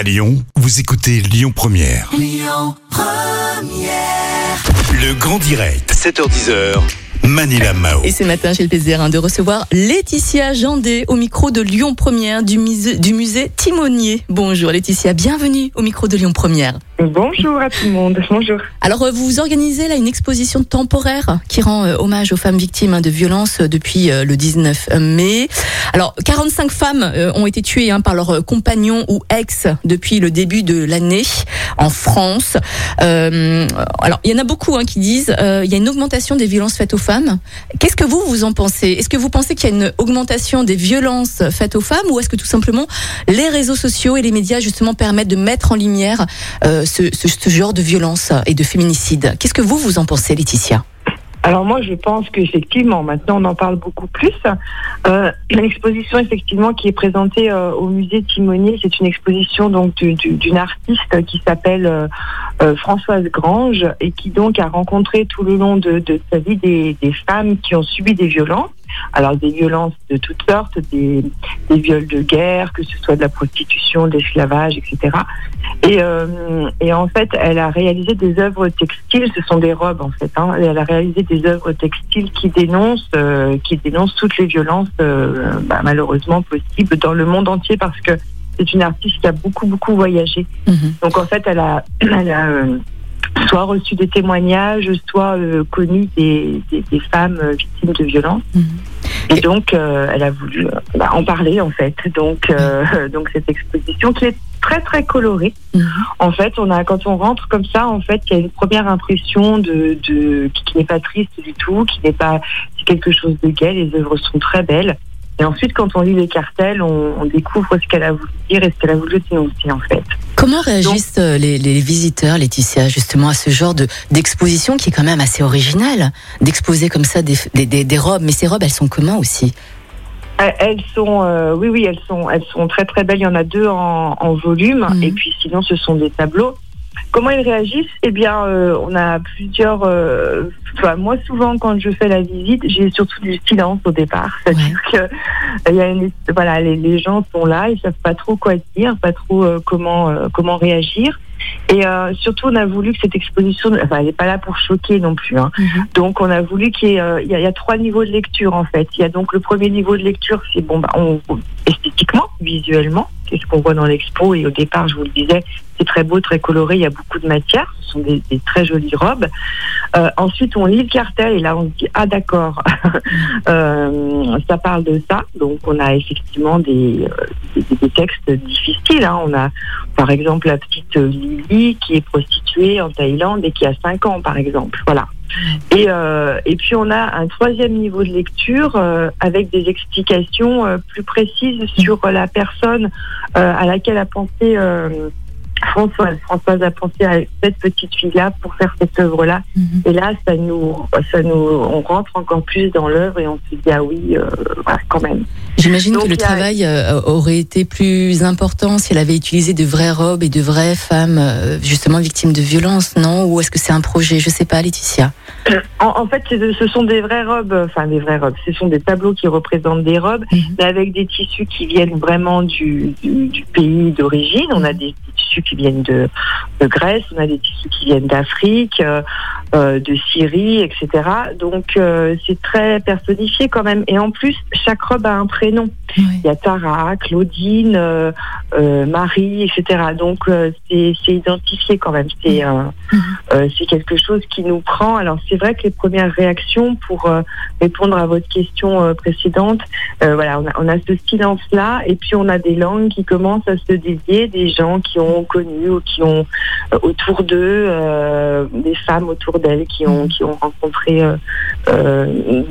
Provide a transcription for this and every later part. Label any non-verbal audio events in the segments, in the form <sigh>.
À Lyon, vous écoutez Lyon Première. Le grand direct, 7h10h. Manila Mao. Et ce matin, j'ai le plaisir hein, de recevoir Laetitia Jandé au micro de Lyon Première du musée, du musée Timonier. Bonjour Laetitia, bienvenue au micro de Lyon Première. Bonjour à tout le monde. Bonjour. Alors, euh, vous organisez là une exposition temporaire qui rend euh, hommage aux femmes victimes hein, de violences euh, depuis le 19 mai. Alors, 45 femmes ont été tuées hein, par leurs compagnons ou ex depuis le début de l'année en France. Alors, il y en a beaucoup hein, qui disent il y a une augmentation des violences faites aux femmes. Qu'est-ce que vous vous en pensez? Est-ce que vous pensez qu'il y a une augmentation des violences faites aux femmes ou est-ce que tout simplement les réseaux sociaux et les médias justement permettent de mettre en lumière ce, genre de violence et de féminicide Qu'est-ce que vous vous en pensez, Laetitia? Alors moi, je pense qu'effectivement, maintenant, on en parle beaucoup plus. Euh, L'exposition, effectivement, qui est présentée euh, au musée Timonier, c'est une exposition donc du- du- d'une artiste qui s'appelle euh, euh, Françoise Grange et qui donc a rencontré tout le long de, sa vie des femmes qui ont subi des violences. Alors des violences de toutes sortes, des, des viols de guerre, que ce soit de la prostitution, de l'esclavage, etc. Et, euh, et en fait, elle a réalisé des œuvres textiles, ce sont des robes en fait. Hein, et elle a réalisé des œuvres textiles qui dénoncent, euh, qui dénoncent toutes les violences euh, bah, malheureusement possibles dans le monde entier parce que c'est une artiste qui a beaucoup beaucoup voyagé. Mhm. Donc en fait, elle a, <clears throat> elle a euh, soit reçu des témoignages, soit euh, connu des, des, des femmes euh, victimes de violences. Mhm. Et donc, euh, elle a voulu euh, bah, en parler en fait. Donc, euh, donc cette exposition qui est très très colorée. Mhm. En fait, on a quand on rentre comme ça, en fait, il y a une première impression de, de qui, qui n'est pas triste du tout, qui n'est pas c'est quelque chose de gai. Les œuvres sont très belles. Et ensuite, quand on lit les cartels, on, on découvre ce qu'elle a voulu dire et ce qu'elle a voulu dénoncer en fait. Comment réagissent euh, les, les visiteurs, Laetitia, justement à ce genre de d'exposition qui est quand même assez originale, d'exposer comme ça des, des, des, des robes, mais ces robes, elles sont comment aussi? Elles- Elles sont, euh, oui, oui, elles sont, elles sont très très belles. Il y en a deux en, en volume, Mhm. et puis sinon ce sont des tableaux. Comment ils réagissent? Eh bien, euh, on a plusieurs. euh, moi, souvent, quand je fais la visite, j'ai surtout du silence au départ. C'est-à-dire que euh, il y a une, voilà, les, les gens sont là, ils savent pas trop quoi dire, pas trop comment comment réagir. Et euh, surtout, on a voulu que cette exposition, enfin, elle n'est pas là pour choquer non plus. Hein. Donc, on a voulu qu'il y ait, euh, y, a, il y a trois niveaux de lecture en fait. Il y a donc le premier niveau de lecture, c'est bon, bah, on, esthétiquement, visuellement, c'est ce qu'on voit dans l'expo. Et au départ, je vous le disais, c'est très beau, très coloré. Il y a beaucoup de matière. Ce sont des, très jolies robes. Euh, ensuite, on lit le cartel et là, on se dit ah d'accord, <laughs> euh, ça parle de ça. Donc, on a effectivement des, euh, textes difficiles. Hein. On a par exemple la petite Lily qui est prostituée en Thaïlande et qui a 5 ans, par exemple. Voilà. Et, puis on a un troisième niveau de lecture avec des explications plus précises sur la personne à laquelle a pensé Françoise. Françoise a pensé à cette petite fille-là pour faire cette œuvre-là. Mhm. Et là, ça nous, ça nous, on rentre encore plus dans l'œuvre et on se dit ah oui, euh, quand même. J'imagine que le a- travail euh, aurait été plus important si elle avait utilisé de vraies robes et de vraies femmes euh, justement victimes de violences, non? Ou est-ce que c'est un projet? Je sais pas, Laetitia. En, en fait, ce sont des vraies robes, enfin des vraies robes. Ce sont des tableaux qui représentent des robes, Mhm. mais avec des tissus qui viennent vraiment du, du, du pays d'origine. On a des tissus qui viennent de, Grèce, on a des tissus qui viennent d'Afrique, euh, euh, de Syrie, etc. Donc euh, c'est très personnifié quand même. Et en plus, chaque robe a un prénom. Il y a Tara, Claudine, euh, euh, Marie, etc. Donc euh, c'est identifié quand même. C'est euh, euh, c'est quelque chose qui nous prend. Alors c'est vrai que les premières réactions pour répondre à votre question précédente, voilà, on a, on a ce silence là, et puis on a des langues qui commencent à se dédier, des gens qui ont connu ou qui ont autour d'eux des femmes autour d'elles qui ont qui ont rencontré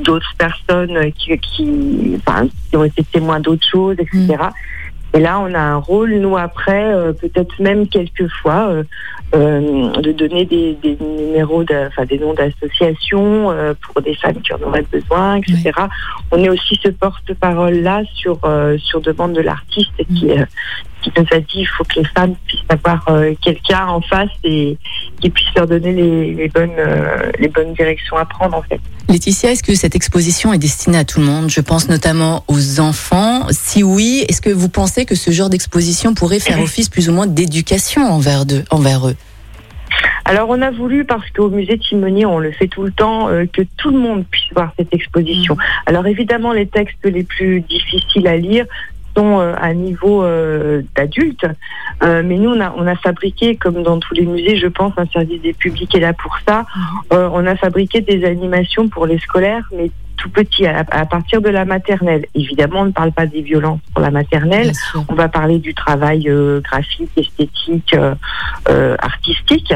d'autres personnes qui qui, enfin, qui ont été témoins d'autres choses, etc. Et là, on a un rôle, nous, après, euh, peut-être même quelquefois, euh, euh, de donner des, des numéros, de- enfin des noms d'associations euh, pour des femmes qui en auraient besoin, etc. On est aussi ce porte-parole-là sur, sur demande de l'artiste qui, euh, qui nous a dit il faut que les femmes puissent avoir quelqu'un en face et qui puisse leur donner les, les bonnes, les bonnes directions à prendre en fait. Laetitia, est-ce que cette exposition est destinée à tout le monde? Je pense notamment aux enfants. Si oui, est-ce que vous pensez que ce genre d'exposition pourrait faire office plus ou moins d'éducation envers, envers eux? Alors on a voulu, parce qu'au musée Timonier, on le fait tout le temps, euh, que tout le monde puisse voir cette exposition. Mmh. Alors évidemment, les textes les plus difficiles à lire sont euh, à niveau euh, d'adulte, mais nous on a, on a fabriqué, comme dans tous les musées, je pense, un service des publics est là pour ça. Mmh. on a fabriqué des animations pour les scolaires, mais tout petit, à, partir de la maternelle. Évidemment, on ne parle pas des violences pour la maternelle. On va parler du travail graphique, esthétique, artistique.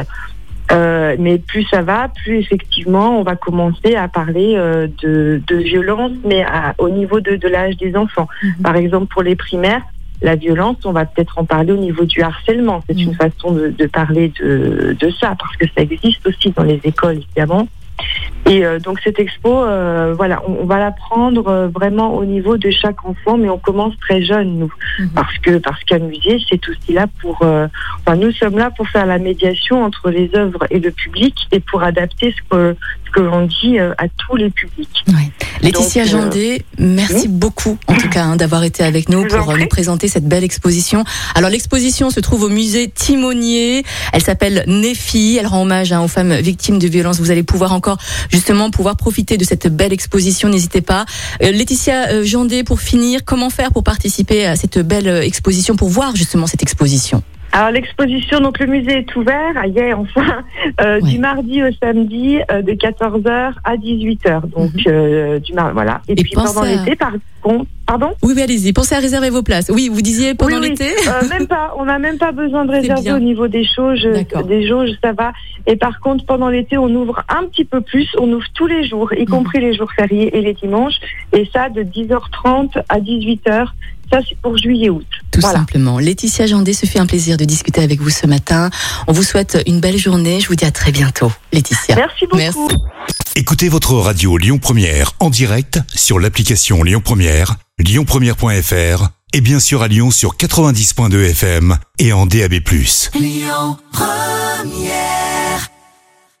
Euh, mais plus ça va, plus effectivement on va commencer à parler euh, de, de, violence, mais au niveau de, de l'âge des enfants. Mhm. Par exemple, pour les primaires, la violence, on va peut-être en parler au niveau du harcèlement. C'est une mhm. façon de, de parler de, de, ça, parce que ça existe aussi dans les écoles, évidemment. Et euh, donc cette expo, euh, voilà, on, va la prendre euh, vraiment au niveau de chaque enfant, mais on commence très jeune nous, mhm. parce que parce qu'un musée c'est aussi là pour, enfin nous sommes là pour faire la médiation entre les œuvres et le public et pour adapter ce que que l'on dit à tous les publics. Ouais. Laetitia Jandé, merci beaucoup en tout cas hein, d'avoir été avec nous pour nous présenter cette belle exposition. Alors l'exposition se trouve au musée Timonier. Elle s'appelle Néfi. Elle rend hommage hein, aux femmes victimes de violences. Vous allez pouvoir encore justement pouvoir profiter de cette belle exposition. N'hésitez pas. Euh, Laetitia euh, Jandé, pour finir, comment faire pour participer à cette belle euh, exposition, pour voir justement cette exposition? Alors l'exposition, donc le musée est ouvert, ah, yeah, enfin, du mardi au samedi de 14h à 18h. Donc mhm. du mar voilà. Et, puis pendant l'été, par contre, Pardon? Oui, oui allez-y. Pensez à réserver vos places. Oui, vous disiez pendant l'été euh, Même pas. On n'a même pas besoin de réserver au niveau des jauges. Des jauges, ça va. Et par contre, pendant l'été, on ouvre un petit peu plus. On ouvre tous les jours, y mhm. compris les jours fériés et les dimanches. Et ça, de 10h30 à 18h. Ça, c'est pour juillet-août. Tout simplement. Laetitia Jandé, ce fait un plaisir de discuter avec vous ce matin. On vous souhaite une belle journée. Je vous dis à très bientôt, Laetitia. Merci beaucoup. Merci. Écoutez votre radio Lyon Première en direct sur l'application Lyon Première lyonpremière.fr et bien sûr à Lyon sur 90.2 FM et en DAB+. Lyon Première